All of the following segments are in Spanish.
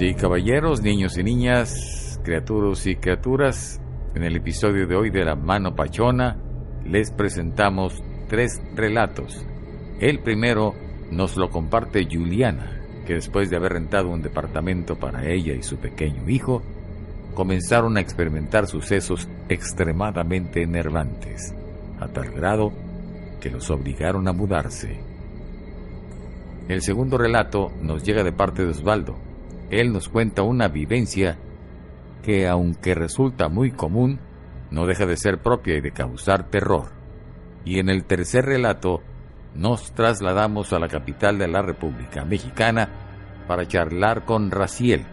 Caballeros, niños y niñas, criaturas y criaturas, en el episodio de hoy de La Mano Pachona les presentamos tres relatos. El primero nos lo comparte Juliana, que después de haber rentado un departamento para ella y su pequeño hijo, comenzaron a experimentar sucesos extremadamente enervantes, a tal grado que los obligaron a mudarse. El segundo relato nos llega de parte de Osvaldo. Él nos cuenta una vivencia que, aunque resulta muy común, no deja de ser propia y de causar terror. Y en el tercer relato nos trasladamos a la capital de la República Mexicana para charlar con Raciel,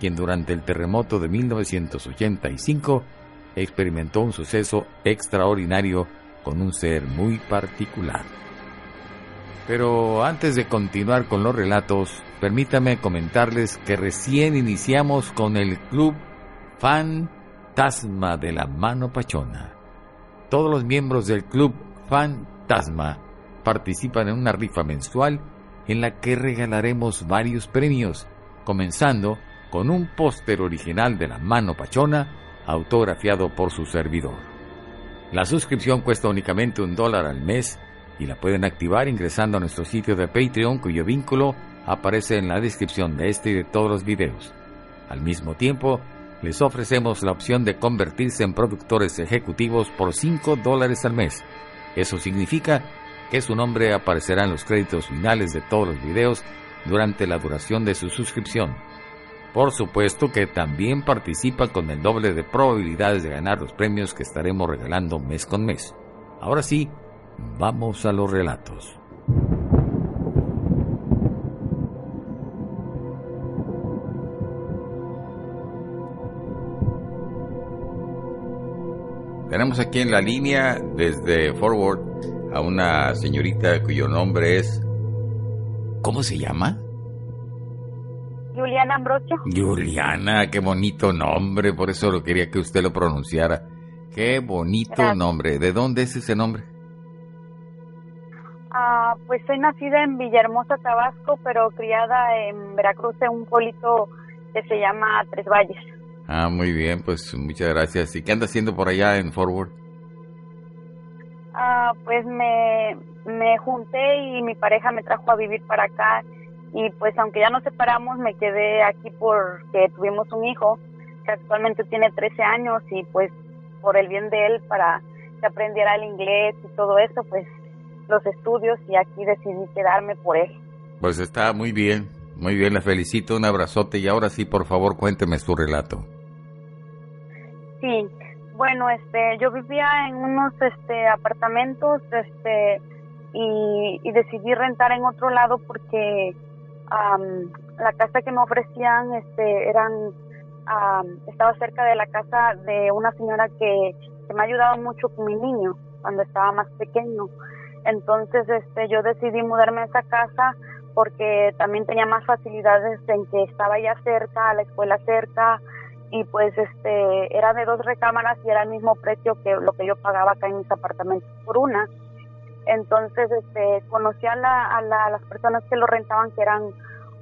quien durante el terremoto de 1985 experimentó un suceso extraordinario con un ser muy particular. Pero antes de continuar con los relatos, permítame comentarles que recién iniciamos con el Club Fantasma de la Mano Pachona. Todos los miembros del Club Fantasma participan en una rifa mensual en la que regalaremos varios premios, comenzando con un póster original de la Mano Pachona autografiado por su servidor. La suscripción cuesta únicamente un dólar al mes y la pueden activar ingresando a nuestro sitio de Patreon cuyo vínculo aparece en la descripción de este y de todos los videos. Al mismo tiempo, les ofrecemos la opción de convertirse en productores ejecutivos por 5 dólares al mes. Eso significa que su nombre aparecerá en los créditos finales de todos los videos durante la duración de su suscripción. Por supuesto que también participa con el doble de probabilidades de ganar los premios que estaremos regalando mes con mes. Ahora sí, vamos a los relatos. Tenemos aquí en la línea desde Forward a una señorita cuyo nombre es... ¿Cómo se llama? Juliana Ambrosio. Juliana, qué bonito nombre, por eso lo quería que usted lo pronunciara. Qué bonito nombre. ¿De dónde es ese nombre? Ah, pues soy nacida en Villahermosa, Tabasco, pero criada en Veracruz en un pueblito que se llama Tres Valles. Ah, muy bien, pues muchas gracias. ¿Y qué anda haciendo por allá en Forward? Ah, pues me, me junté y mi pareja me trajo a vivir para acá y pues aunque ya nos separamos me quedé aquí porque tuvimos un hijo que actualmente tiene 13 años y pues por el bien de él para que aprendiera el inglés y todo eso pues los estudios y aquí decidí quedarme por él. Pues está muy bien, muy bien, la felicito, un abrazote y ahora sí por favor cuénteme su relato. Sí, bueno, este, yo vivía en unos este, apartamentos, este, y, decidí rentar en otro lado porque la casa que me ofrecían, este, eran, estaba cerca de la casa de una señora que, que me ha ayudado mucho con mi niño cuando estaba más pequeño. Entonces, este, yo decidí mudarme a esa casa porque también tenía más facilidades en que estaba ya cerca, la escuela cerca, y pues este era de dos recámaras y era el mismo precio que lo que yo pagaba acá en mis apartamentos por una. Entonces este conocí a, la, a, las personas que lo rentaban que eran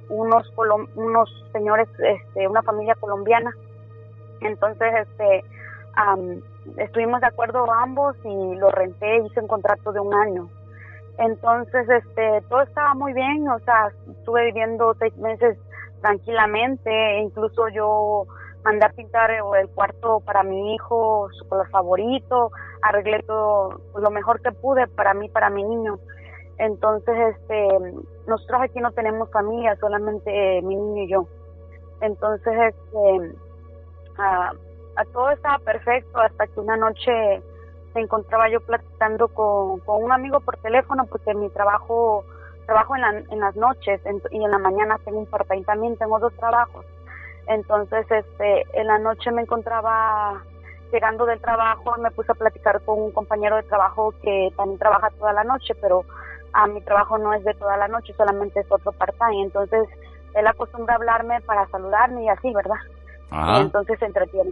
unos unos señores este una familia colombiana. Entonces este estuvimos de acuerdo ambos y lo renté hice un contrato de un año entonces este todo estaba muy bien o sea estuve viviendo seis meses tranquilamente incluso yo mandé a pintar el cuarto para mi hijo, su color favorito, arreglé todo pues, lo mejor que pude para mí, para mi niño. Entonces, este, nosotros aquí no tenemos familia, solamente mi niño y yo. Entonces, este, a, todo estaba perfecto hasta que una noche me encontraba yo platicando con, un amigo por teléfono porque mi trabajo trabajo en, en las noches y en la mañana tengo un part también tengo dos trabajos entonces, este, en la noche me encontraba llegando del trabajo, me puse a platicar con un compañero de trabajo que también trabaja toda la noche, pero a mi trabajo no es de toda la noche, solamente es otro part-time. Entonces, él acostumbra hablarme para saludarme y así, ¿verdad? Y entonces se entretiene.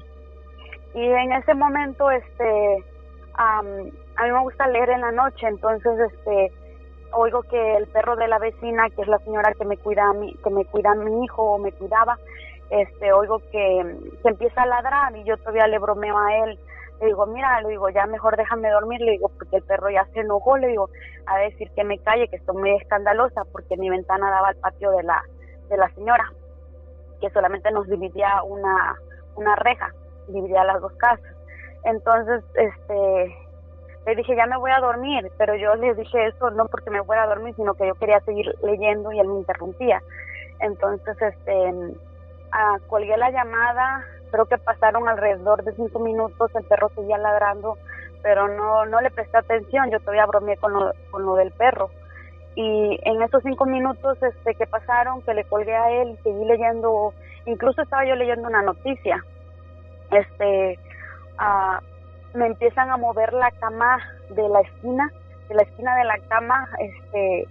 Y en ese momento, este, a mí me gusta leer en la noche, entonces, este, oigo que el perro de la vecina, que es la señora que me cuida a mi, que me cuida a mi hijo o me cuidaba, este, oigo que, se empieza a ladrar y yo todavía le bromeo a él. Le digo, mira, le digo, ya mejor déjame dormir, le digo, porque el perro ya se enojó, le digo, a decir que me calle, que estoy muy escandalosa, porque mi ventana daba al patio de la, de la señora, que solamente nos dividía una, una reja, dividía las dos casas. Entonces, este, le dije, ya me voy a dormir, pero yo le dije eso no porque me fuera a dormir, sino que yo quería seguir leyendo y él me interrumpía. Entonces, este, ah, colgué la llamada, creo que pasaron alrededor de cinco minutos, el perro seguía ladrando, pero no, no le presté atención, yo todavía bromeé con lo, con lo del perro. Y en esos cinco minutos este, que pasaron, que le colgué a él, seguí leyendo, incluso estaba yo leyendo una noticia, este, me empiezan a mover la cama de la esquina, de la esquina de la cama, este,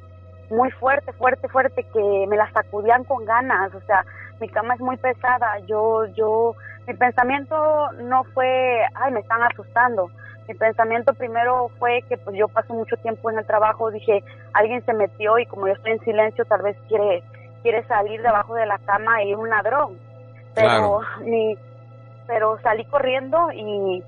muy fuerte, fuerte, fuerte, que me la sacudían con ganas, o sea, mi cama es muy pesada, yo, yo, mi pensamiento no fue, ay, me están asustando, mi pensamiento primero fue que pues yo paso mucho tiempo en el trabajo, dije, alguien se metió y como yo estoy en silencio, tal vez quiere, quiere salir debajo de la cama y es un ladrón, pero mi, pero salí corriendo y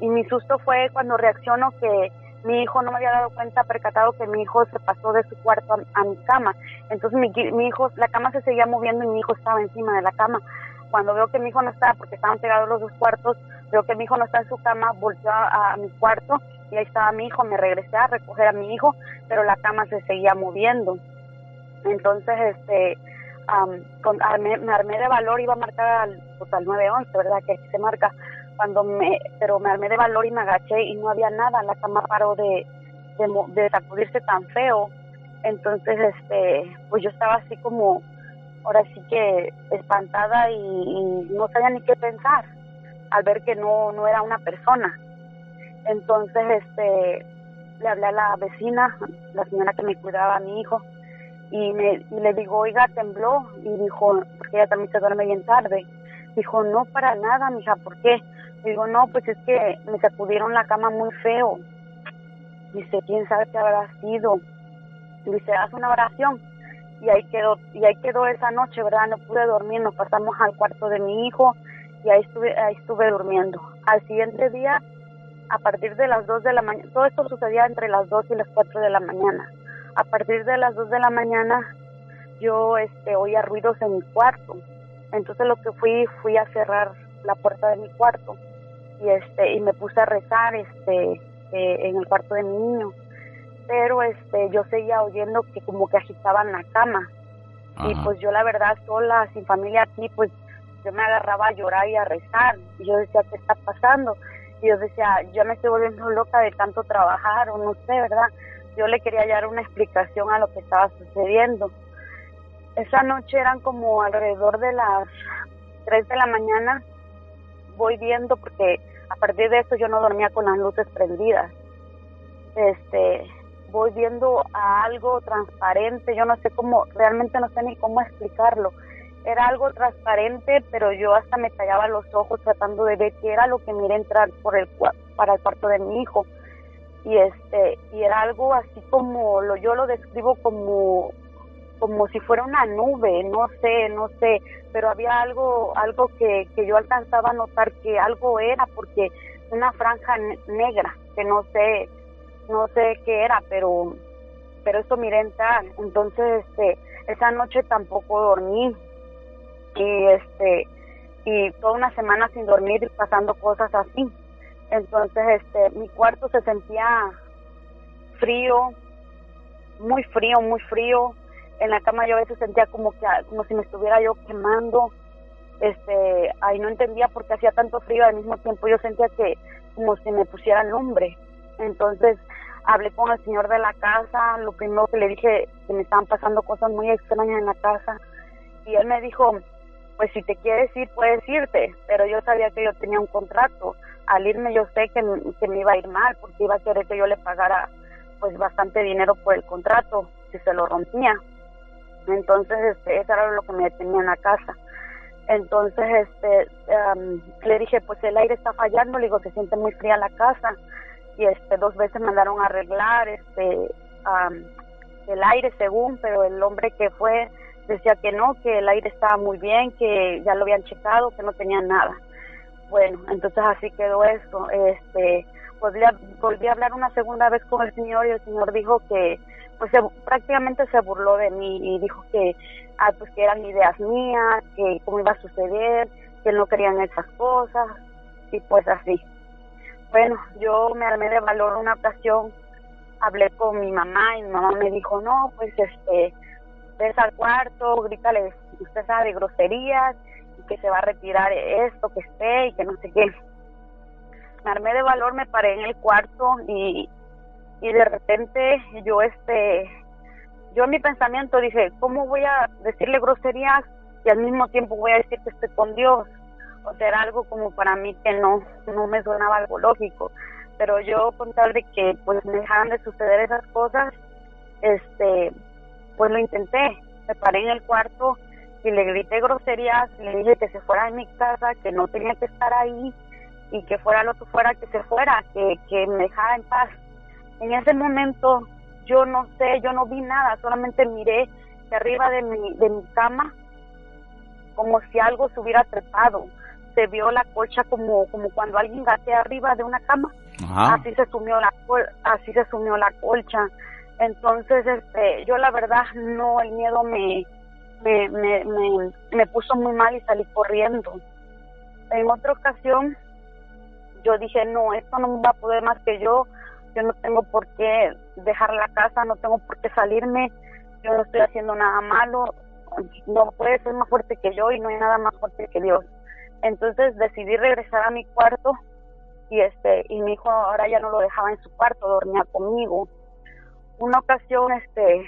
y mi susto fue cuando reacciono que mi hijo no me había dado cuenta, percatado que mi hijo se pasó de su cuarto a, mi cama. Entonces mi, mi, hijo, la cama se seguía moviendo y mi hijo estaba encima de la cama. Cuando veo que mi hijo no está, porque estaban pegados los dos cuartos, veo que mi hijo no está en su cama, volteó a, mi cuarto y ahí estaba mi hijo. Me regresé a recoger a mi hijo, pero la cama se seguía moviendo. Entonces, este, con, me armé de valor, iba a marcar al, pues, al 911, ¿verdad? Que se marca cuando me, pero me armé de valor y me agaché y no había nada, la cama paró de, de, sacudirse tan feo, entonces este, pues yo estaba así como, ahora sí que espantada y, no sabía ni qué pensar al ver que no, no era una persona. Entonces este, le hablé a la vecina, la señora que me cuidaba a mi hijo, y, me, y le digo, oiga, tembló, y dijo, porque ella también se duerme bien tarde, dijo, no para nada, mija, ¿por qué? Digo, no, pues es que me sacudieron la cama muy feo. Dice, ¿quién sabe qué habrá sido? Dice, haz una oración. Y ahí quedó, y ahí quedó esa noche, ¿verdad? No pude dormir, nos pasamos al cuarto de mi hijo y ahí estuve, ahí estuve durmiendo. Al siguiente día, a partir de las 2 de la mañana, todo esto sucedía entre las 2 y las 4 de la mañana. A partir de las 2 de la mañana, yo este, oía ruidos en mi cuarto. Entonces lo que fui, fui a cerrar la puerta de mi cuarto y este y me puse a rezar este eh, en el cuarto de mi niño. Pero este yo seguía oyendo que como que agitaban la cama. Y pues yo la verdad sola sin familia aquí pues yo me agarraba a llorar y a rezar. Y yo decía qué está pasando y yo decía yo me estoy volviendo loca de tanto trabajar o no sé verdad yo le quería dar una explicación a lo que estaba sucediendo esa noche eran como alrededor de las 3 de la mañana voy viendo porque a partir de eso yo no dormía con las luces prendidas. Este, voy viendo a algo transparente, yo no sé cómo, realmente no sé ni cómo explicarlo. Era algo transparente, pero yo hasta me tallaba los ojos tratando de ver qué era lo que miré entrar por el para el cuarto de mi hijo. Y este, y era algo así como lo yo lo describo como como si fuera una nube, no sé, no sé, pero había algo, algo que, que yo alcanzaba a notar que algo era, porque una franja negra, que no sé, no sé qué era, pero, pero eso miré entrar, entonces, este, esa noche tampoco dormí, y este, y toda una semana sin dormir pasando cosas así, entonces, este, mi cuarto se sentía frío, muy frío, muy frío, en la cama yo a veces sentía como que como si me estuviera yo quemando. Este ahí no entendía por qué hacía tanto frío. Al mismo tiempo yo sentía que como si me pusiera lumbre. Entonces hablé con el señor de la casa lo primero que le dije que me estaban pasando cosas muy extrañas en la casa. Y él me dijo pues si te quieres ir puedes irte pero yo sabía que yo tenía un contrato al irme yo sé que, que me iba a ir mal porque iba a querer que yo le pagara pues bastante dinero por el contrato si se lo rompía entonces, este, eso era lo que me detenía en la casa. Entonces, este, le dije, pues el aire está fallando, le digo, se siente muy fría la casa. Y este, dos veces mandaron a arreglar, este, el aire según, pero el hombre que fue decía que no, que el aire estaba muy bien, que ya lo habían checado, que no tenía nada. Bueno, entonces así quedó eso. Este, volví a, volví a hablar una segunda vez con el señor y el señor dijo que pues prácticamente se burló de mí y dijo que ah, pues que eran ideas mías, que cómo iba a suceder, que no querían esas cosas y pues así. Bueno, yo me armé de valor una ocasión, hablé con mi mamá y mi mamá me dijo, no, pues este, ves al cuarto, grítale, usted sabe, groserías que se va a retirar esto, que esté y que no sé qué. Me armé de valor, me paré en el cuarto y, y de repente yo este yo en mi pensamiento dije cómo voy a decirle groserías y al mismo tiempo voy a decir que estoy con Dios o sea era algo como para mí que no no me sonaba algo lógico. Pero yo con tal de que pues me dejaran de suceder esas cosas este pues lo intenté. Me paré en el cuarto y le grité groserías le dije que se fuera de mi casa que no tenía que estar ahí y que fuera lo que fuera que se fuera que, que me dejara en paz en ese momento yo no sé, yo no vi nada, solamente miré de arriba de mi, de mi cama como si algo se hubiera trepado. Se vio la colcha como, como cuando alguien gatea arriba de una cama. Así se sumió la así se sumió la colcha. Entonces, este, yo la verdad no, el miedo me, me, me, me, me puso muy mal y salí corriendo. En otra ocasión, yo dije, no, esto no va a poder más que yo yo no tengo por qué dejar la casa, no tengo por qué salirme, yo no estoy haciendo nada malo, no puede ser más fuerte que yo y no hay nada más fuerte que Dios. Entonces decidí regresar a mi cuarto y este y mi hijo ahora ya no lo dejaba en su cuarto, dormía conmigo. Una ocasión este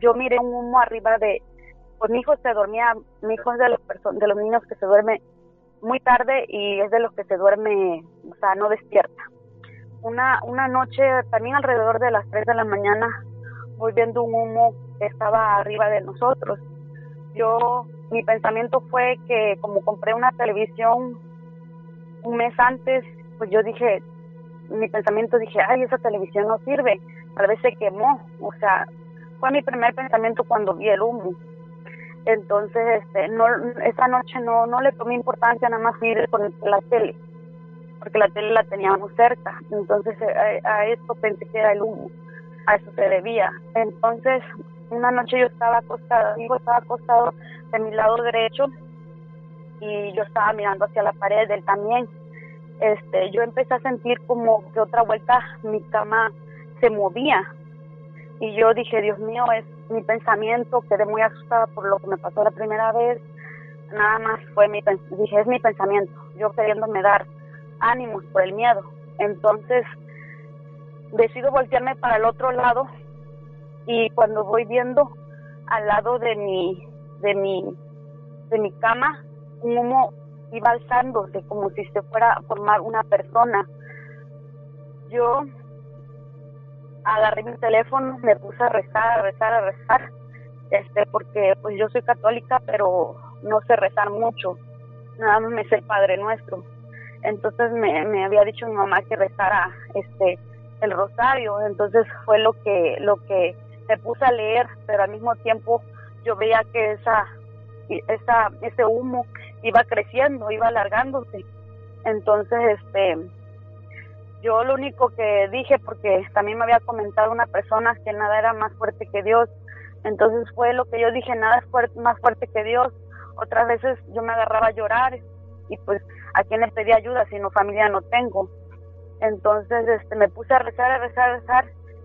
yo miré un humo arriba de pues mi hijo se dormía, mi hijo es de los de los niños que se duerme muy tarde y es de los que se duerme, o sea, no despierta una, una noche, también alrededor de las 3 de la mañana, voy viendo un humo que estaba arriba de nosotros. Yo, mi pensamiento fue que como compré una televisión un mes antes, pues yo dije, mi pensamiento dije, ay, esa televisión no sirve, tal vez se quemó. O sea, fue mi primer pensamiento cuando vi el humo. Entonces, este, no, esa noche no, no le tomé importancia nada más ir con la tele porque la tele la teníamos cerca. Entonces eh, a, esto pensé que era el humo, a eso se debía. Entonces una noche yo estaba acostada, digo, estaba acostado de mi lado derecho y yo estaba mirando hacia la pared, él también. Este, yo empecé a sentir como que otra vuelta mi cama se movía y yo dije, Dios mío, es mi pensamiento, quedé muy asustada por lo que me pasó la primera vez, nada más fue mi, dije, es mi pensamiento, yo queriéndome dar ánimos por el miedo. Entonces decido voltearme para el otro lado y cuando voy viendo al lado de mi de mi de mi cama un humo iba alzándose como si se fuera a formar una persona. Yo agarré mi teléfono, me puse a rezar, a rezar, a rezar, este, porque pues yo soy católica, pero no sé rezar mucho, nada más me sé el Padre Nuestro. Entonces me, me había dicho mi mamá que rezara este el rosario. Entonces fue lo que lo que me puse a leer pero al mismo tiempo yo veía que esa esa ese humo iba creciendo iba alargándose. Entonces este yo lo único que dije porque también me había comentado una persona que nada era más fuerte que Dios entonces fue lo que yo dije nada es más fuerte que Dios otras veces yo me agarraba a llorar y pues a quién le pedí ayuda si no familia no tengo. Entonces este, me puse a rezar, a rezar, a rezar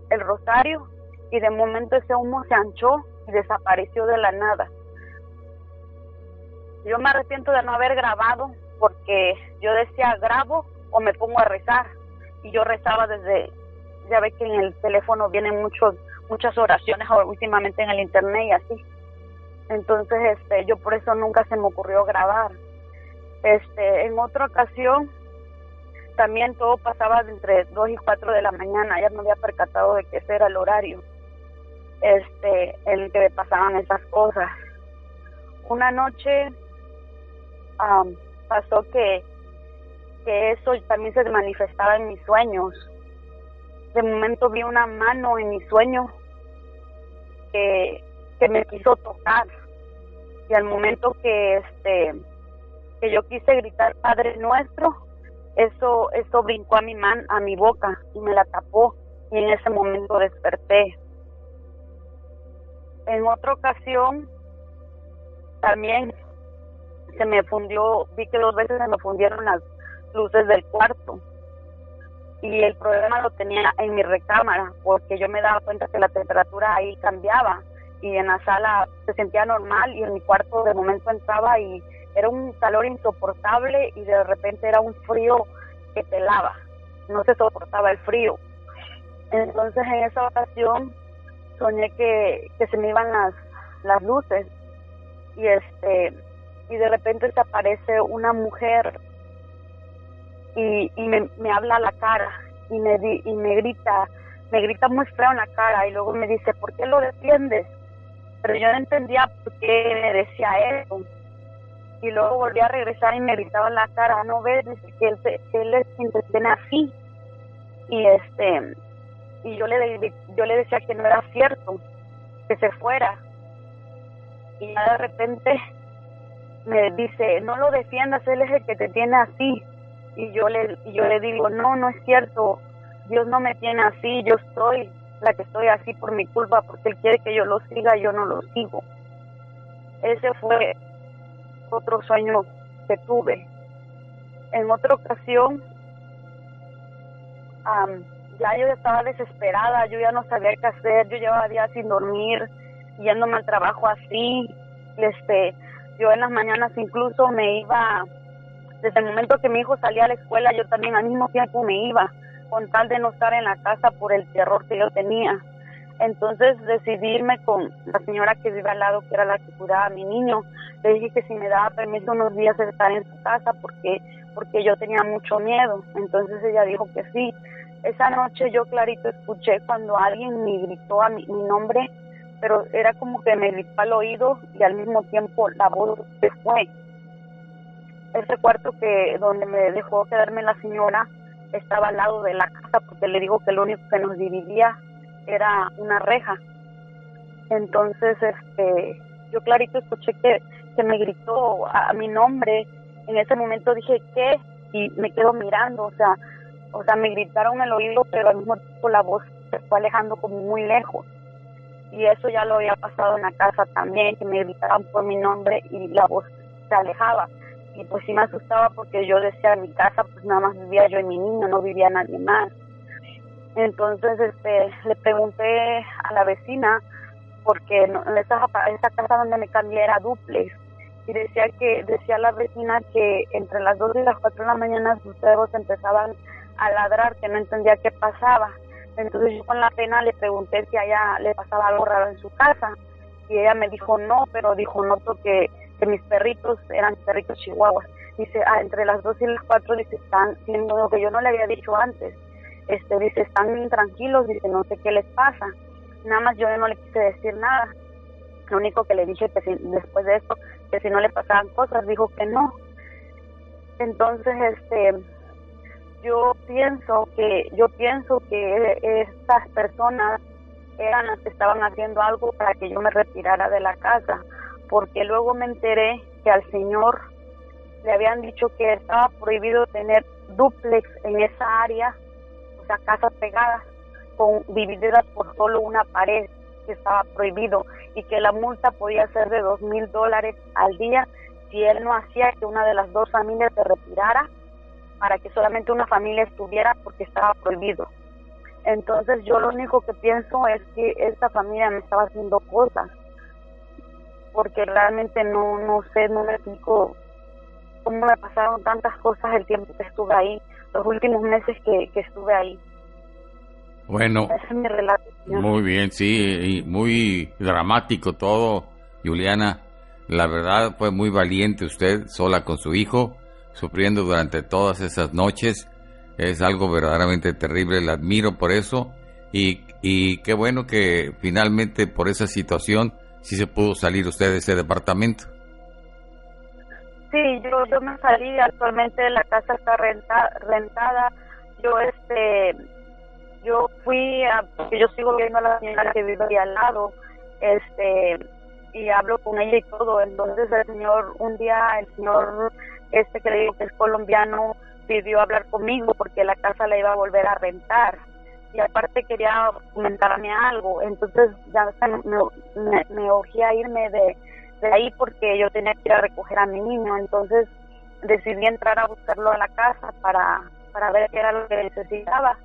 el rosario y de momento ese humo se anchó y desapareció de la nada. Yo me arrepiento de no haber grabado porque yo decía grabo o me pongo a rezar y yo rezaba desde, ya ve que en el teléfono vienen muchos muchas oraciones últimamente en el internet y así. Entonces este yo por eso nunca se me ocurrió grabar. Este, en otra ocasión, también todo pasaba entre 2 y 4 de la mañana, ya me había percatado de que ese era el horario este, en el que pasaban esas cosas. Una noche pasó que, que eso también se manifestaba en mis sueños. De momento vi una mano en mi sueño que, que me quiso tocar. Y al momento que este que yo quise gritar Padre Nuestro eso eso brincó a mi man a mi boca y me la tapó. Y en ese momento desperté. En otra ocasión también se me fundió vi que dos veces se me fundieron las luces del cuarto y el problema lo tenía en mi recámara porque yo me daba cuenta que la temperatura ahí cambiaba y en la sala se sentía normal y en mi cuarto de momento entraba y era un calor insoportable y de repente era un frío que pelaba, no se soportaba el frío. Entonces en esa ocasión soñé que, que se me iban las, las luces y este y de repente se aparece una mujer y, y me, me habla a la cara y me, y me grita, me grita muy feo en la cara y luego me dice, ¿por qué lo defiendes? Pero yo no entendía por qué me decía eso. Y luego volví a regresar y me gritaba en la cara, no ves, dice que él, que él es quien te tiene así. Y este y yo le yo le decía que no era cierto, que se fuera. Y de repente me dice, no lo defiendas, él es el que te tiene así y yo le y yo le digo no no es cierto Dios no me tiene así yo estoy la que estoy así por mi culpa porque él quiere que yo lo siga y yo no lo sigo ese fue otro sueño que tuve. En otra ocasión ya yo estaba desesperada yo ya no sabía qué hacer yo llevaba días sin dormir yéndome al trabajo así este yo en las mañanas incluso me iba desde el momento que mi hijo salía a la escuela, yo también al mismo tiempo me iba, con tal de no estar en la casa por el terror que yo tenía. Entonces decidí irme con la señora que vive al lado, que era la que cuidaba a mi niño. Le dije que si me daba permiso unos días de estar en su casa porque, porque yo tenía mucho miedo. Entonces ella dijo que sí. Esa noche yo clarito escuché cuando alguien me gritó a mi, mi nombre, pero era como que me gritó al oído y al mismo tiempo la voz se fue ese cuarto que donde me dejó quedarme la señora estaba al lado de la casa porque le digo que lo único que nos dividía era una reja. Entonces, este, yo clarito escuché que, que me gritó a, mi nombre. En ese momento dije, ¿qué? Y me quedo mirando, o sea, o sea, me gritaron el oído, pero al mismo tiempo la voz se fue alejando como muy lejos. Y eso ya lo había pasado en la casa también, que me gritaban por mi nombre y la voz se alejaba y pues sí me asustaba porque yo decía en mi casa pues nada más vivía yo y mi niño, no vivía nadie más. Entonces este le pregunté a la vecina porque no, esa, esa casa donde me cambié era duplex y decía que decía la vecina que entre las 2 y las 4 de la mañana sus perros empezaban a ladrar, que no entendía qué pasaba. Entonces yo con la pena le pregunté si a ella le pasaba algo raro en su casa y ella me dijo no, pero dijo no porque que mis perritos eran perritos chihuahuas. Dice, ah, entre las dos y las cuatro, dice, están siendo lo que yo no le había dicho antes. Este, dice, están tranquilos, dice, no sé qué les pasa. Nada más yo no le quise decir nada. Lo único que le dije, que después de esto, que si no le pasaban cosas, dijo que no. Entonces, este, yo pienso que, yo pienso que estas personas eran las que estaban haciendo algo para que yo me retirara de la casa porque luego me enteré que al señor le habían dicho que estaba prohibido tener duplex en esa área, o sea, casas pegadas, con divididas por solo una pared, que estaba prohibido, y que la multa podía ser de dos mil dólares al día si él no hacía que una de las dos familias se retirara para que solamente una familia estuviera porque estaba prohibido. Entonces yo lo único que pienso es que esta familia me estaba haciendo cosas porque realmente no, no sé, no me explico cómo me pasaron tantas cosas el tiempo que estuve ahí, los últimos meses que, que estuve ahí. Bueno, Ese es mi relato. Muy bien, sí, y muy dramático todo, Juliana. La verdad fue muy valiente usted, sola con su hijo, sufriendo durante todas esas noches. Es algo verdaderamente terrible, la admiro por eso. Y, y qué bueno que finalmente por esa situación si se pudo salir usted de ese departamento. Sí, yo, yo me salí, actualmente la casa está renta, rentada. Yo este yo fui a, yo sigo viendo a la señora que vive ahí al lado este, y hablo con ella y todo. Entonces el señor, un día el señor este que le digo que es colombiano, pidió hablar conmigo porque la casa la iba a volver a rentar y aparte quería comentarme algo, entonces ya me, me, urgía irme de, de ahí porque yo tenía que ir a recoger a mi niño, entonces decidí entrar a buscarlo a la casa para, para ver qué era lo que necesitaba.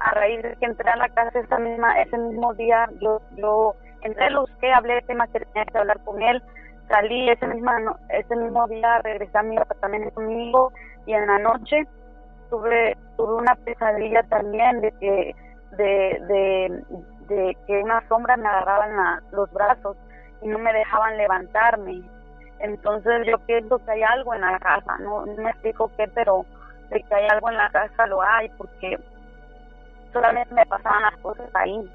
A raíz de que entré a la casa esa misma, ese mismo día, yo, yo entré, lo busqué, hablé de tema que tenía que hablar con él, salí ese, misma, ese mismo día, regresé a mi apartamento conmigo y en la noche tuve, tuve una pesadilla también de que, de, de, que una sombra me agarraba los brazos y no me dejaban levantarme. Entonces yo pienso que hay algo en la casa, no, no me explico qué, pero de que hay algo en la casa lo hay, porque solamente me pasaban las cosas ahí.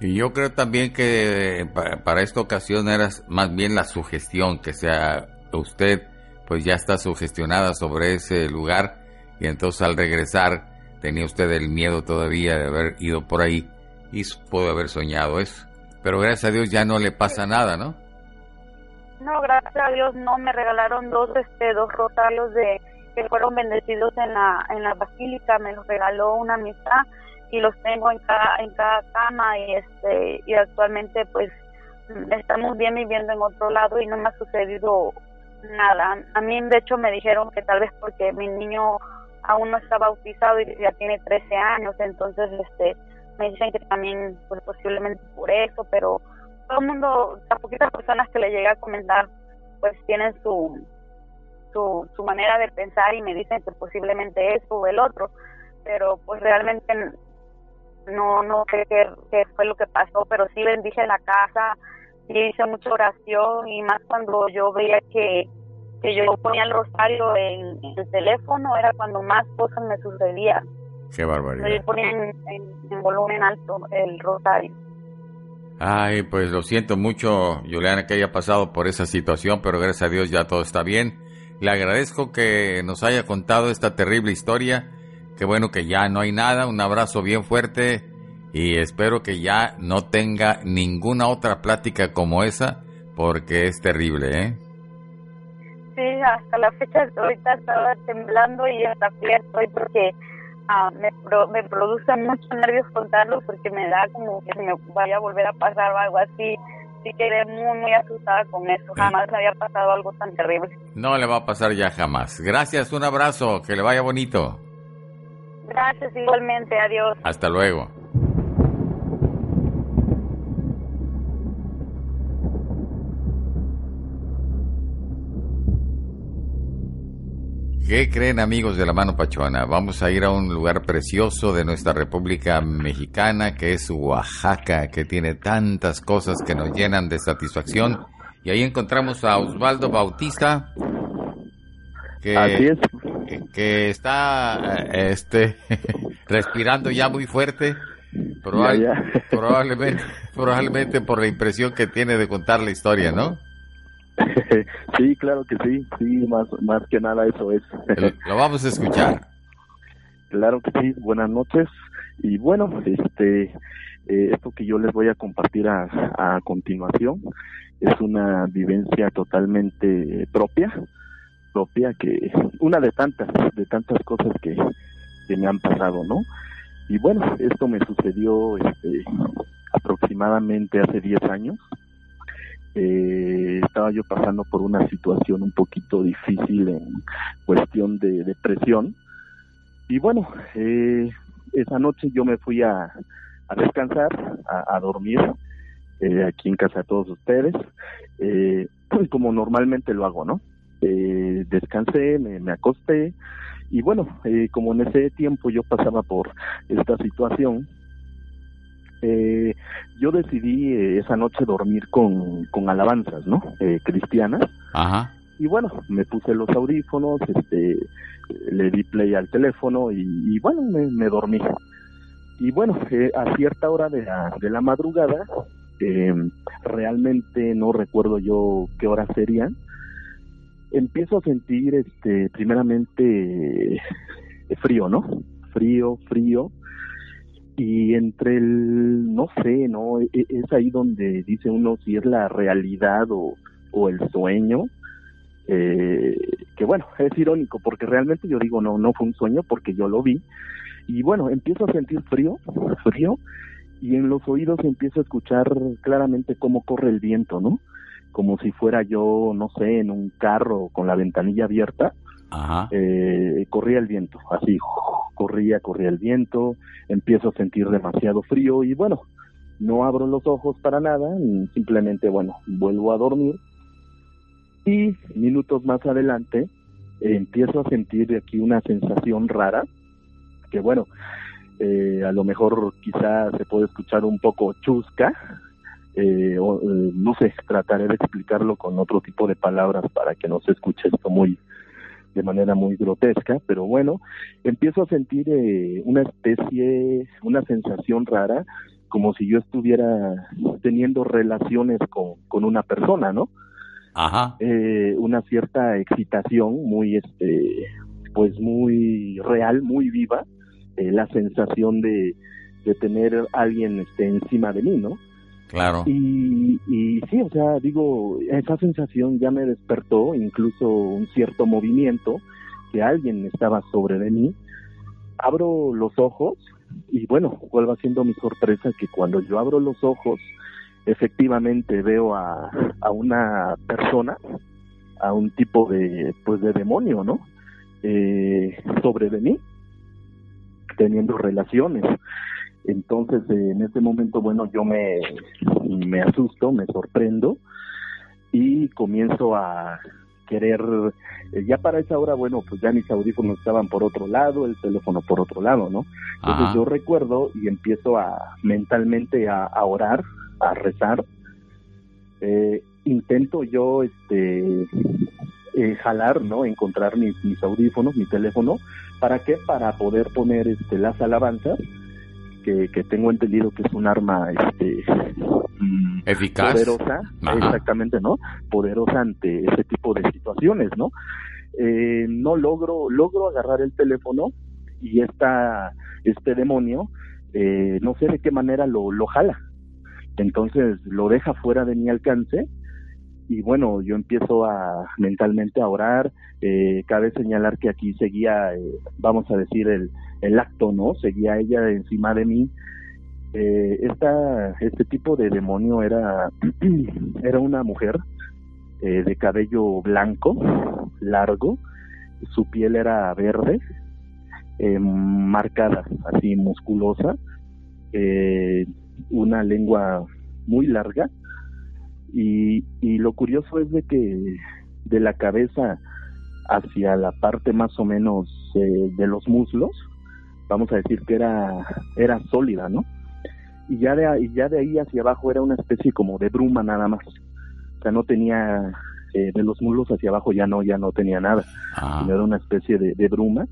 Y yo creo también que para, esta ocasión era más bien la sugestión, que sea usted pues ya está sugestionada sobre ese lugar y entonces al regresar tenía usted el miedo todavía de haber ido por ahí y pudo haber soñado eso. Pero gracias a Dios ya no le pasa nada, ¿no? No, gracias a Dios no me regalaron dos este dos rosarios de que fueron bendecidos en la en la basílica, me los regaló una amistad y los tengo en cada en cada cama y este y actualmente pues estamos bien viviendo en otro lado y no me ha sucedido nada. A mí de hecho me dijeron que tal vez porque mi niño aún no está bautizado y ya tiene 13 años, entonces este me dicen que también pues posiblemente por eso, pero todo el mundo, las poquitas personas que le llegué a comentar pues tienen su, su su manera de pensar y me dicen que posiblemente eso o el otro, pero pues realmente no no sé qué, fue lo que pasó, pero sí bendije la casa, y hice mucha oración y más cuando yo veía que, que yo ponía el rosario en, el teléfono, era cuando más cosas me sucedían. Qué barbaridad. Yo ponía en, volumen alto el rosario. Ay, pues lo siento mucho, Juliana, que haya pasado por esa situación, pero gracias a Dios ya todo está bien. Le agradezco que nos haya contado esta terrible historia Qué bueno que ya no hay nada. Un abrazo bien fuerte y espero que ya no tenga ninguna otra plática como esa porque es terrible, ¿eh? Sí, hasta la fecha ahorita estaba temblando y hasta fría estoy porque ah, me, me produce mucho nervios contarlo porque me da como que se me vaya a volver a pasar o algo así. Sí quedé muy, muy asustada con eso. Jamás me había pasado algo tan terrible. No le va a pasar ya jamás. Gracias, un abrazo, que le vaya bonito. Gracias igualmente, adiós. Hasta luego. ¿Qué creen amigos de la mano Pachuana? Vamos a ir a un lugar precioso de nuestra República Mexicana que es Oaxaca, que tiene tantas cosas que nos llenan de satisfacción. Y ahí encontramos a Osvaldo Bautista, que Así es que está este respirando ya muy fuerte probablemente probablemente por la impresión que tiene de contar la historia no sí claro que sí sí más más que nada eso es. Lo vamos a escuchar. Claro que sí buenas noches. Y bueno este eh, esto que yo les voy a compartir a, a continuación es una vivencia totalmente propia propia que una de tantas de tantas cosas que, me han pasado no y bueno esto me sucedió este, aproximadamente hace 10 años eh, estaba yo pasando por una situación un poquito difícil en cuestión de depresión. Y bueno eh, esa noche yo me fui a, a descansar a, dormir eh, aquí en casa de todos ustedes como normalmente lo hago no eh, descansé, me, acosté y bueno, eh, como en ese tiempo yo pasaba por esta situación, eh, yo decidí eh, esa noche dormir con, con alabanzas, ¿no? cristianas. Ajá. Y bueno, me puse los audífonos, este, le di play al teléfono y, bueno, me, me, dormí. Y bueno, a cierta hora de la, de la madrugada, realmente no recuerdo yo qué hora serían, empiezo a sentir, este, primeramente, frío, ¿no? Frío, frío. Y entre el, no sé, ¿no? E, e, es ahí donde dice uno si es la realidad o, o el sueño, eh, que bueno, es irónico porque realmente yo digo, no, no fue un sueño porque yo lo vi, y bueno, empiezo a sentir frío, frío, y en los oídos empiezo a escuchar claramente cómo corre el viento, ¿no? Como si fuera yo, no sé, en un carro con la ventanilla abierta, eh, corría el viento, así, corría, corría el viento, empiezo a sentir demasiado frío y bueno, no abro los ojos para nada, simplemente, bueno, vuelvo a dormir y minutos más adelante empiezo a sentir aquí una sensación rara, que bueno, eh, a lo mejor quizá se puede escuchar un poco chusca, eh, o, eh, no sé, trataré de explicarlo con otro tipo de palabras para que no se escuche esto muy de manera muy grotesca, pero bueno, empiezo a sentir una especie, una sensación rara, como si yo estuviera teniendo relaciones con, con una persona, ¿no? Ajá. una cierta excitación muy, este, pues muy real, muy viva, eh, la sensación de, de tener alguien este, encima de mí, ¿no? Claro. Y, sí, o sea, digo, esa sensación ya me despertó, incluso un cierto movimiento, que alguien estaba sobre de mí. Abro los ojos y bueno, vuelvo haciendo mi sorpresa que cuando yo abro los ojos, efectivamente veo a, a una persona, a un tipo de, pues de demonio, ¿no? Eh, sobre de mí teniendo relaciones. Entonces, en ese momento, bueno, yo me, me asusto, me sorprendo y comienzo a querer, eh, ya para esa hora, bueno, pues ya mis audífonos estaban por otro lado, el teléfono por otro lado, ¿no? Entonces yo recuerdo y empiezo a mentalmente a, orar, a rezar. Eh, intento yo, este, eh, jalar, ¿no? Encontrar mis, mis audífonos, mi teléfono. ¿Para qué? Para poder poner este, las alabanzas, que, que tengo entendido que es un arma este, mm, eficaz, poderosa, exactamente, ¿no? Poderosa ante ese tipo de situaciones, ¿no? Eh, no logro, logro agarrar el teléfono y esta, este demonio, eh, no sé de qué manera lo, lo jala. Entonces lo deja fuera de mi alcance y bueno, yo empiezo a mentalmente a orar, eh, cabe señalar que aquí seguía, eh, vamos a decir, el, el acto, ¿no? Seguía ella encima de mí. Eh, esta, este tipo de demonio era, era una mujer eh, de cabello blanco, largo, su piel era verde, eh, marcada, así musculosa, eh, una lengua muy larga, y, y lo curioso es de que de la cabeza hacia la parte más o menos eh, de los muslos, vamos a decir que era, era sólida, ¿no? Y ya, de, y ya de ahí hacia abajo era una especie como de bruma nada más. O sea, no tenía, eh, de los muslos hacia abajo ya no, ya no tenía nada. Ah. Era una especie de, de, bruma.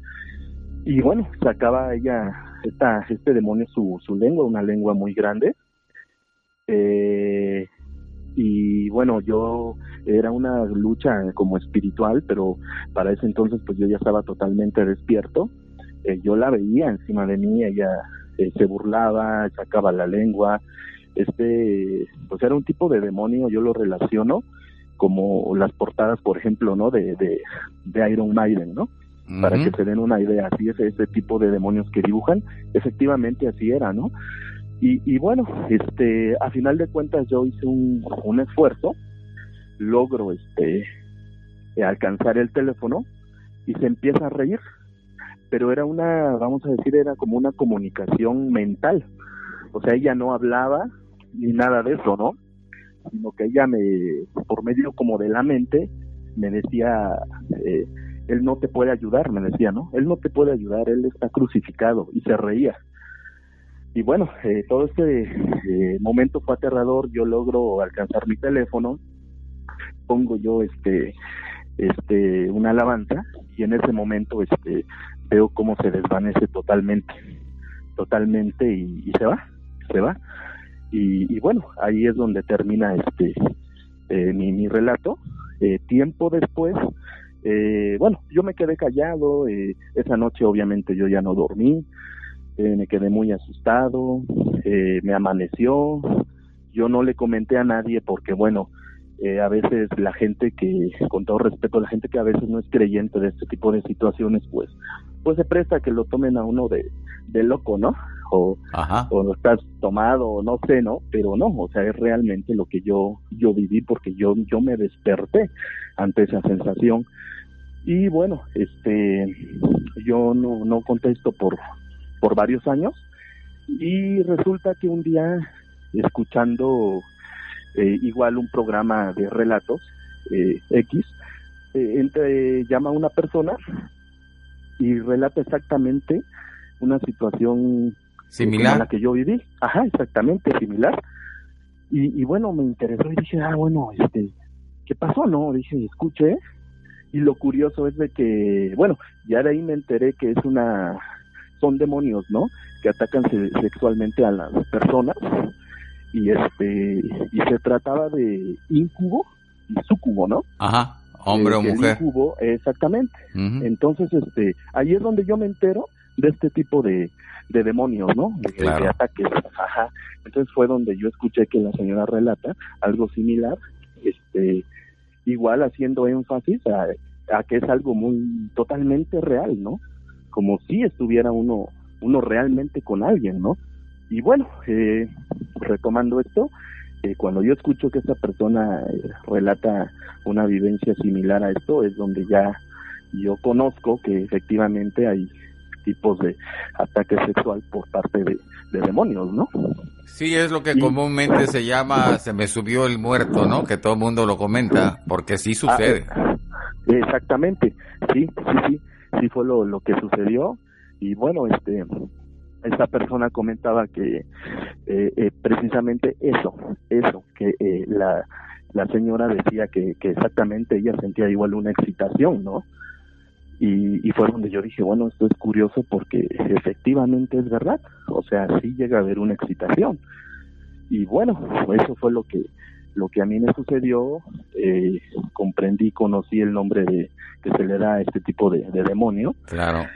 Y bueno, sacaba ella, esta, este demonio, su, su lengua, una lengua muy grande. Eh, y bueno, yo era una lucha como espiritual, pero para ese entonces pues yo ya estaba totalmente despierto. Eh, yo la veía encima de mí, ella eh, se burlaba, sacaba la lengua. Este, pues era un tipo de demonio, yo lo relaciono como las portadas, por ejemplo, ¿no? De, de, de Iron Maiden, ¿no? Para que se den una idea, así es ese tipo de demonios que dibujan, efectivamente así era, ¿no? Y, bueno, este, a final de cuentas yo hice un, un esfuerzo, logro este, alcanzar el teléfono y se empieza a reír, pero era una, vamos a decir, era como una comunicación mental, o sea, ella no hablaba ni nada de eso, ¿no? Sino que ella me, por medio como de la mente, me decía, eh, él no te puede ayudar, me decía, ¿no? Él no te puede ayudar, él está crucificado y se reía y bueno, eh, todo este eh, momento fue aterrador, yo logro alcanzar mi teléfono, pongo yo este este una alabanza y en ese momento este veo cómo se desvanece totalmente totalmente y, se va se va. Y, bueno ahí es donde termina este eh, mi, relato. Tiempo después bueno yo me quedé callado esa noche obviamente yo ya no dormí eh, me quedé muy asustado, eh, me amaneció, yo no le comenté a nadie porque bueno, eh, a veces la gente que, con todo respeto, la gente que a veces no es creyente de este tipo de situaciones, pues, pues se presta que lo tomen a uno de, de loco, ¿no? O, o estás tomado, no sé, ¿no? Pero no, o sea, es realmente lo que yo, yo viví porque yo, yo me desperté ante esa sensación. Y bueno, este, yo no, no contesto por, por varios años y resulta que un día escuchando eh, igual un programa de relatos eh, X eh, entre, llama a una persona y relata exactamente una situación similar. a la que yo viví. Ajá exactamente similar. Y, y bueno me interesó y dije ah bueno este qué pasó no dije escuché y lo curioso es de que bueno ya de ahí me enteré que es una son demonios, ¿no? Que atacan sexualmente a las personas y este y se trataba de incubo y sucubo, ¿no? Ajá, hombre o mujer. Incubo, exactamente. Entonces, este, ahí es donde yo me entero de este tipo de, de demonios, ¿no? De, ataques. Ajá. Entonces fue donde yo escuché que la señora relata algo similar, este, igual haciendo énfasis a, a que es algo muy totalmente real, ¿no? como si estuviera uno, uno realmente con alguien, ¿no? Y bueno, eh, retomando esto, eh, cuando yo escucho que esta persona eh, relata una vivencia similar a esto, es donde ya yo conozco que efectivamente hay tipos de ataque sexual por parte de, demonios, ¿no? Sí, es lo que comúnmente se llama se me subió el muerto, ¿no? Que todo el mundo lo comenta, porque sí sucede. Ah, exactamente, sí, sí, sí sí fue lo, lo que sucedió y bueno este esta persona comentaba que eh, eh, precisamente eso eso que eh, la la señora decía que, que exactamente ella sentía igual una excitación no y, y fue donde yo dije bueno esto es curioso porque efectivamente es verdad o sea sí llega a haber una excitación y bueno eso fue lo que lo que a mí me sucedió, eh, comprendí, conocí el nombre de, que se le da a este tipo de, demonio. Claro.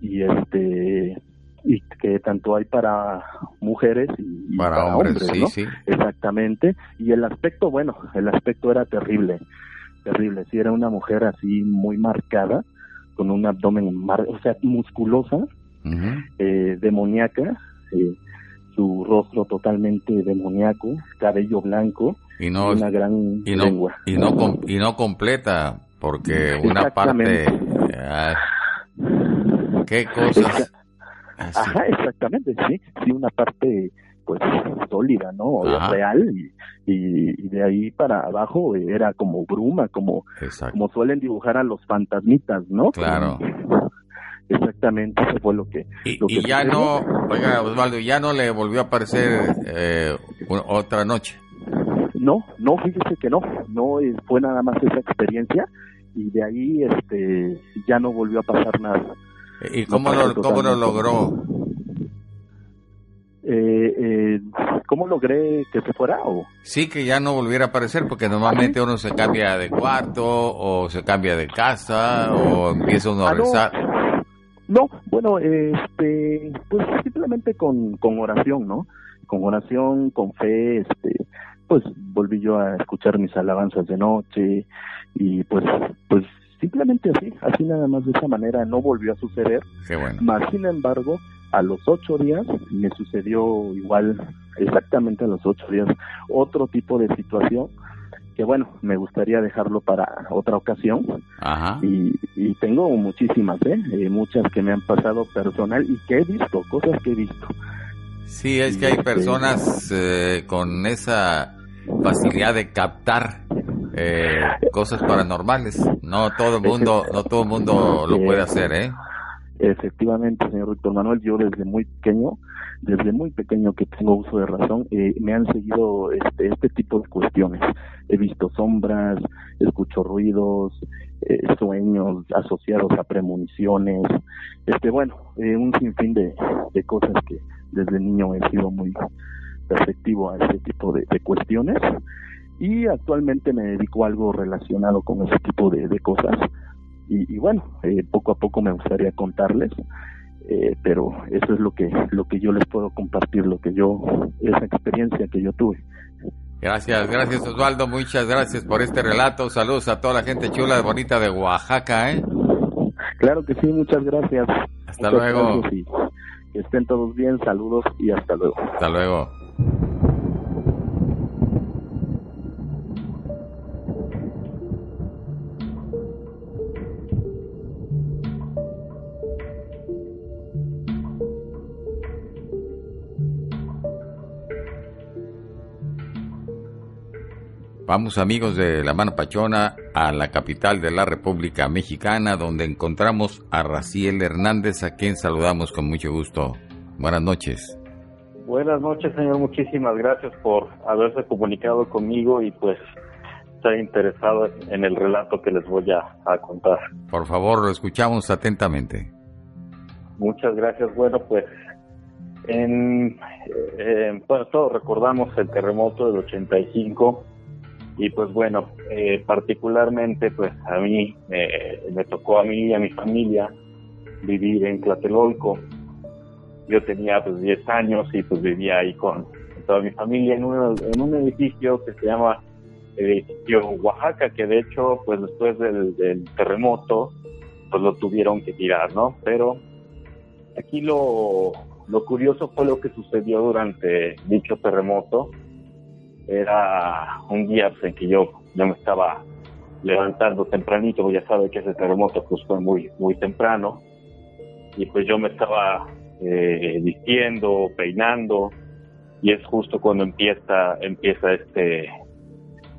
Y este y que tanto hay para mujeres y para, hombres, sí, sí. Exactamente. Y el aspecto, bueno, el aspecto era terrible, terrible. Sí, era una mujer así muy marcada, con un abdomen, o sea, musculosa, eh, demoníaca, eh, su rostro totalmente demoníaco, cabello blanco, y no una gran y no, lengua. y no y no completa porque una parte qué cosas Ajá, exactamente, sí, sí, una parte pues sólida, ¿no? Real y, y, de ahí para abajo era como bruma, como como suelen dibujar a los fantasmitas, ¿no? Claro. exactamente, eso fue lo que. Y, ya no, oiga Osvaldo, ya no le volvió a aparecer eh, otra noche. No, no, fíjese que no, no fue nada más esa experiencia y de ahí este ya no volvió a pasar nada. ¿Y cómo, lo, cómo lo logró? Eh, eh, ¿Cómo logré que se fuera? O? Sí, que ya no volviera a aparecer, porque normalmente uno se cambia de cuarto, o se cambia de casa, o empieza uno a ah, rezar. No, bueno, este, pues simplemente con, con oración, ¿no? Con oración, con fe, este, pues volví yo a escuchar mis alabanzas de noche y pues pues simplemente así, así nada más de esa manera no volvió a suceder. Qué bueno. Más sin embargo, a los ocho días me sucedió igual, exactamente a los ocho días, otro tipo de situación que bueno, me gustaría dejarlo para otra ocasión. Ajá. Y, y tengo muchísimas, ¿eh? ¿eh? Muchas que me han pasado personal y que he visto, cosas que he visto. Sí, es que hay personas eh, con esa facilidad de captar eh, cosas paranormales. No todo el mundo, no todo el mundo lo puede hacer, ¿eh? Efectivamente, señor Víctor Manuel, yo desde muy pequeño, desde muy pequeño que tengo uso de razón, eh, me han seguido este, este tipo de cuestiones. He visto sombras, escucho ruidos, sueños asociados a premoniciones, este, bueno, un sinfín de, de cosas que, desde niño he sido muy perceptivo a ese tipo de, cuestiones y actualmente me dedico a algo relacionado con ese tipo de, cosas y, bueno, eh, poco a poco me gustaría contarles eh, pero eso es lo que lo que yo les puedo compartir, lo que yo esa experiencia que yo tuve. Gracias, gracias Osvaldo, muchas gracias por este relato. Saludos a toda la gente chula y bonita de Oaxaca, ¿eh? Claro que sí, muchas gracias. Hasta luego. que estén todos bien, saludos y hasta luego. Hasta luego. Vamos amigos de La Mano Pachona a la capital de la República Mexicana donde encontramos a Raciel Hernández a quien saludamos con mucho gusto. Buenas noches. Buenas noches señor, muchísimas gracias por haberse comunicado conmigo y pues estar interesado en el relato que les voy a, contar. Por favor, lo escuchamos atentamente. Muchas gracias. Bueno, pues en, eh, bueno, todos recordamos el terremoto del 85 y pues bueno, eh, particularmente pues a mí me tocó a mí y a mi familia vivir en Tlatelolco. Yo tenía pues 10 años y pues vivía ahí con toda mi familia en un, en un edificio que se llama edificio Oaxaca, que de hecho pues después del, del terremoto pues lo tuvieron que tirar, ¿no? Pero aquí lo, lo curioso fue lo que sucedió durante dicho terremoto era un día pues, en que yo, yo me estaba levantando tempranito, ya sabe que ese terremoto pues fue muy, muy temprano, y pues yo me estaba eh, vistiendo, peinando, y es justo cuando empieza, empieza este,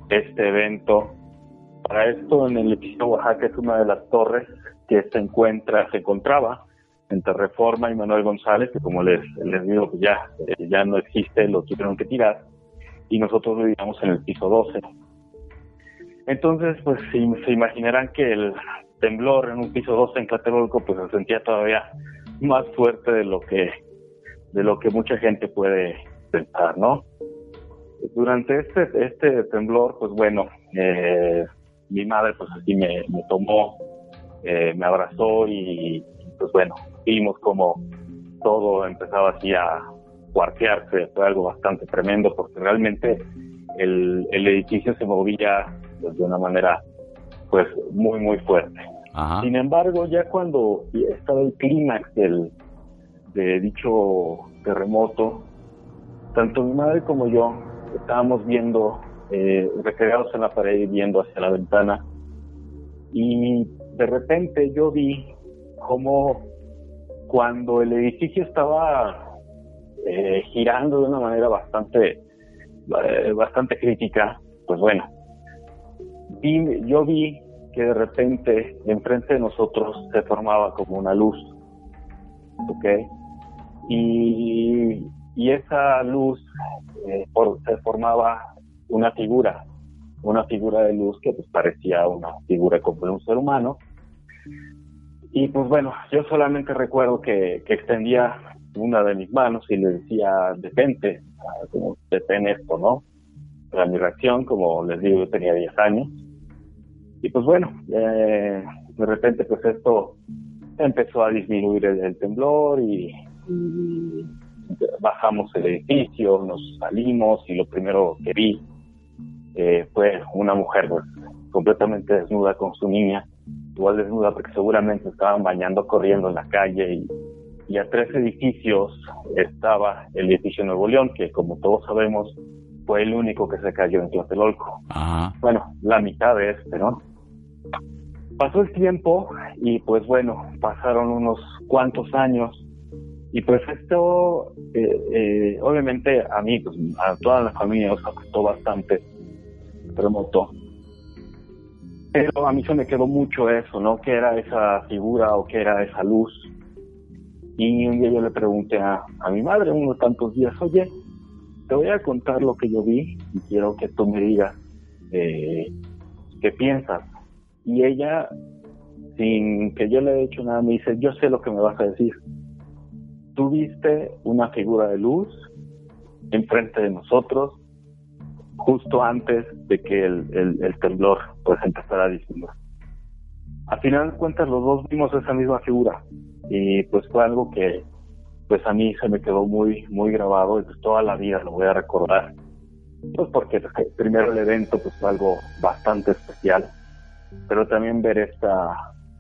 este evento. Para esto, en el edificio Oaxaca es una de las torres que se encuentra, se encontraba entre Reforma y Manuel González, que como les, les digo, pues ya, ya no existe, lo tuvieron que tirar y nosotros vivíamos en el piso 12. Entonces, pues se imaginarán que el temblor en un piso 12 en Tlatelolco pues se sentía todavía más fuerte de lo que de lo que mucha gente puede pensar, ¿no? Durante este este temblor, pues bueno, eh, mi madre pues así me, tomó, eh, me abrazó y pues bueno, vimos como todo empezaba así a, cuartearse, fue algo bastante tremendo porque realmente el, edificio se movía pues, de una manera pues muy muy fuerte. Sin embargo, ya cuando estaba el clímax del de dicho terremoto, tanto mi madre como yo estábamos viendo, eh, en la pared y viendo hacia la ventana, y de repente yo vi como cuando el edificio estaba eh, girando de una manera bastante, eh, bastante crítica, pues bueno, yo vi que de repente enfrente de nosotros se formaba como una luz, ¿ok? Y, y esa luz eh, se formaba una figura, una figura de luz que pues parecía una figura como de un ser humano. Y pues bueno, yo solamente recuerdo que, que extendía una de mis manos y le decía, detente, como detén esto, ¿no? Era mi reacción, como les digo, yo tenía 10 años. Y pues bueno, eh, de repente pues esto empezó a disminuir el, temblor y, bajamos el edificio, nos salimos y lo primero que vi eh, fue una mujer pues, completamente desnuda con su niña, igual desnuda porque seguramente estaban bañando corriendo en la calle y y a tres edificios estaba el edificio Nuevo León, que como todos sabemos fue el único que se cayó en Tlatelolco. Bueno, la mitad de este, ¿no? Pasó el tiempo y pues bueno, pasaron unos cuantos años y pues esto, eh, eh, obviamente a mí, pues, a toda la familia nos afectó bastante, remoto. Pero a mí se me quedó mucho eso, ¿no? ¿Qué era esa figura o qué era esa luz? Y un día yo le pregunté a, mi madre, unos tantos días, oye, te voy a contar lo que yo vi y quiero que tú me digas eh, qué piensas. Y ella, sin que yo le haya dicho nada, me dice, yo sé lo que me vas a decir. Tú viste una figura de luz enfrente de nosotros justo antes de que el, el temblor pues empezara a disminuir. Al final de cuentas los dos vimos esa misma figura, y pues fue algo que pues a mí se me quedó muy muy grabado y pues toda la vida lo voy a recordar. Pues porque primero el evento pues fue algo bastante especial. Pero también ver esta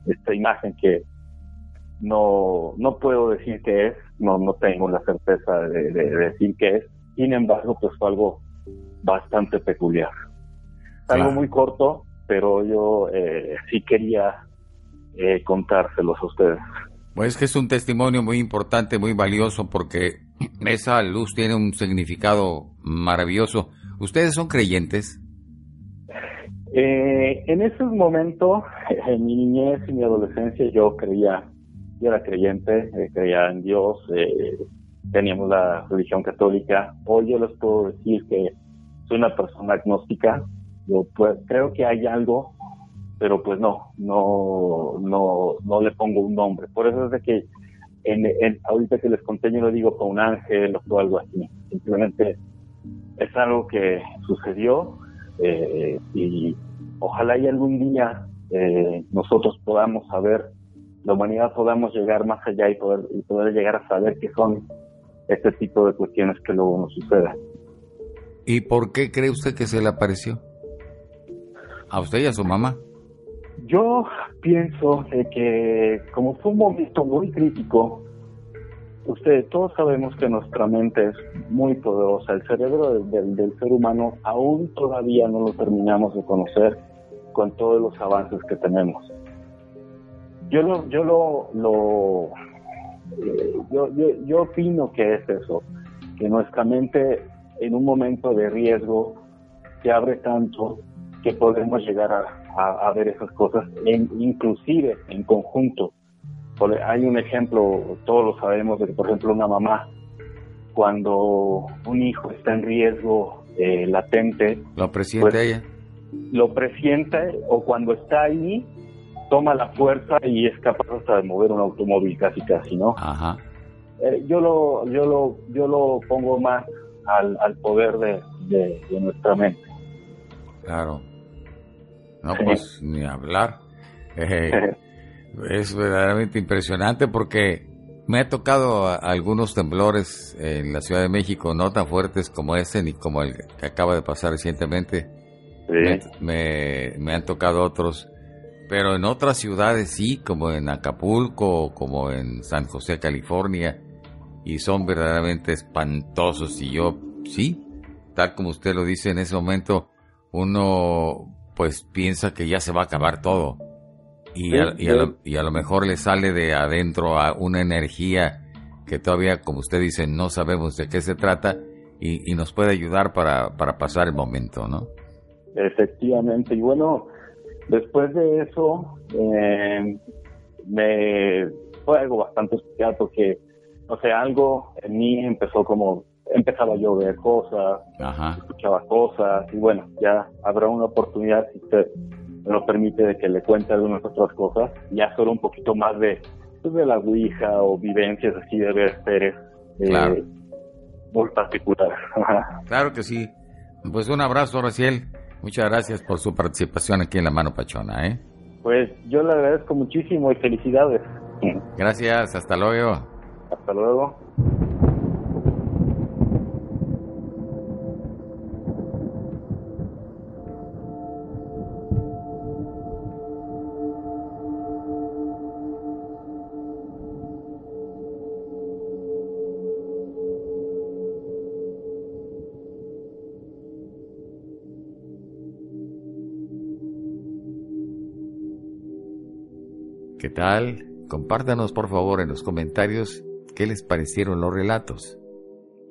esta imagen que no no puedo decir qué es no no tengo la certeza de, decir qué es. Sin embargo pues fue algo bastante peculiar. Algo muy corto pero yo eh, sí quería eh, contárselos a ustedes pues que es un testimonio muy importante, muy valioso, porque esa luz tiene un significado maravilloso. ¿Ustedes son creyentes? Eh, en ese momento, en mi niñez y mi adolescencia, yo creía, yo era creyente, eh, creía en Dios, eh, teníamos la religión católica. Hoy yo les puedo decir que soy una persona agnóstica. Yo pues, creo que hay algo pero pues no, no, no, no le pongo un nombre. Por eso es de que en, ahorita que les conté yo no digo con un ángel o algo así. Simplemente es algo que sucedió eh, y ojalá y algún día eh, nosotros podamos saber, la humanidad podamos llegar más allá y poder, y poder llegar a saber qué son este tipo de cuestiones que luego nos suceden. ¿Y por qué cree usted que se le apareció? ¿A usted y a su mamá? Yo pienso que como fue un momento muy crítico, ustedes todos sabemos que nuestra mente es muy poderosa, el cerebro del, ser humano aún todavía no lo terminamos de conocer con todos los avances que tenemos. Yo lo, yo lo, lo yo, yo, yo opino que es eso, que nuestra mente en un momento de riesgo se abre tanto que podemos llegar a, a, ver esas cosas, inclusive en conjunto. Hay un ejemplo, todos lo sabemos, de que por ejemplo una mamá, cuando un hijo está en riesgo eh, latente, lo presiente pues, ella. Lo presiente o cuando está ahí, toma la fuerza y es capaz hasta de mover un automóvil casi casi, ¿no? Ajá. Eh, yo lo yo lo yo lo pongo más al, al poder de, de nuestra mente. Claro. No, pues ni hablar. Eh, es verdaderamente impresionante porque me ha tocado algunos temblores en la Ciudad de México, no tan fuertes como ese ni como el que acaba de pasar recientemente. Me, me, han tocado otros, pero en otras ciudades sí, como en Acapulco, como en San José, California, y son verdaderamente espantosos. Y yo, sí, tal como usted lo dice en ese momento, uno pues piensa que ya se va a acabar todo. Y, a, lo, mejor le sale de adentro a una energía que todavía, como usted dice, no sabemos de qué se trata y, nos puede ayudar para, para pasar el momento, ¿no? Efectivamente. Y bueno, después de eso, eh, me fue algo bastante especial porque, o sea, algo en mí empezó como empezaba yo a ver cosas, escuchaba cosas y bueno, ya habrá una oportunidad si usted me lo permite de que le cuente algunas otras cosas, ya solo un poquito más de, pues, de la Ouija o vivencias así de ver seres eh, muy particulares. claro que sí. Pues un abrazo, Raciel. Muchas gracias por su participación aquí en La Mano Pachona, ¿eh? Pues yo le agradezco muchísimo y felicidades. Gracias, hasta luego. Hasta luego. Tal? Compártanos por favor en los comentarios qué les parecieron los relatos.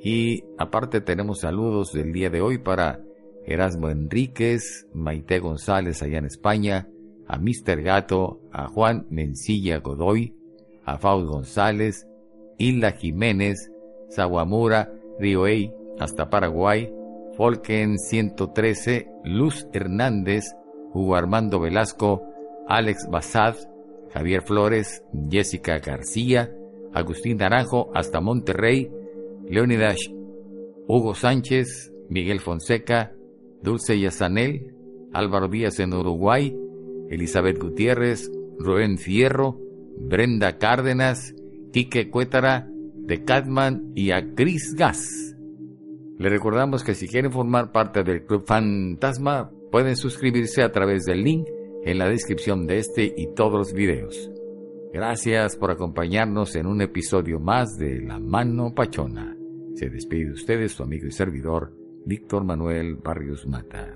Y aparte tenemos saludos del día de hoy para Erasmo Enríquez, Maite González allá en España, a Mr. Gato, a Juan Mencilla Godoy, a Faust González, Hilda Jiménez, Sawamura, Rioey, hasta Paraguay, Folken 113, Luz Hernández, Hugo Armando Velasco, Alex Basad, Javier Flores, Jessica García, Agustín Naranjo hasta Monterrey, Leonidas Hugo Sánchez, Miguel Fonseca, Dulce Yazanel, Álvaro Díaz en Uruguay, Elizabeth Gutiérrez, Rubén Fierro, Brenda Cárdenas, Quique Cuétara, de Catman y a Chris Gas. Le recordamos que si quieren formar parte del Club Fantasma, pueden suscribirse a través del link en la descripción de este y todos los videos. Gracias por acompañarnos en un episodio más de La Mano Pachona. Se despide de ustedes su amigo y servidor, Víctor Manuel Barrios Mata.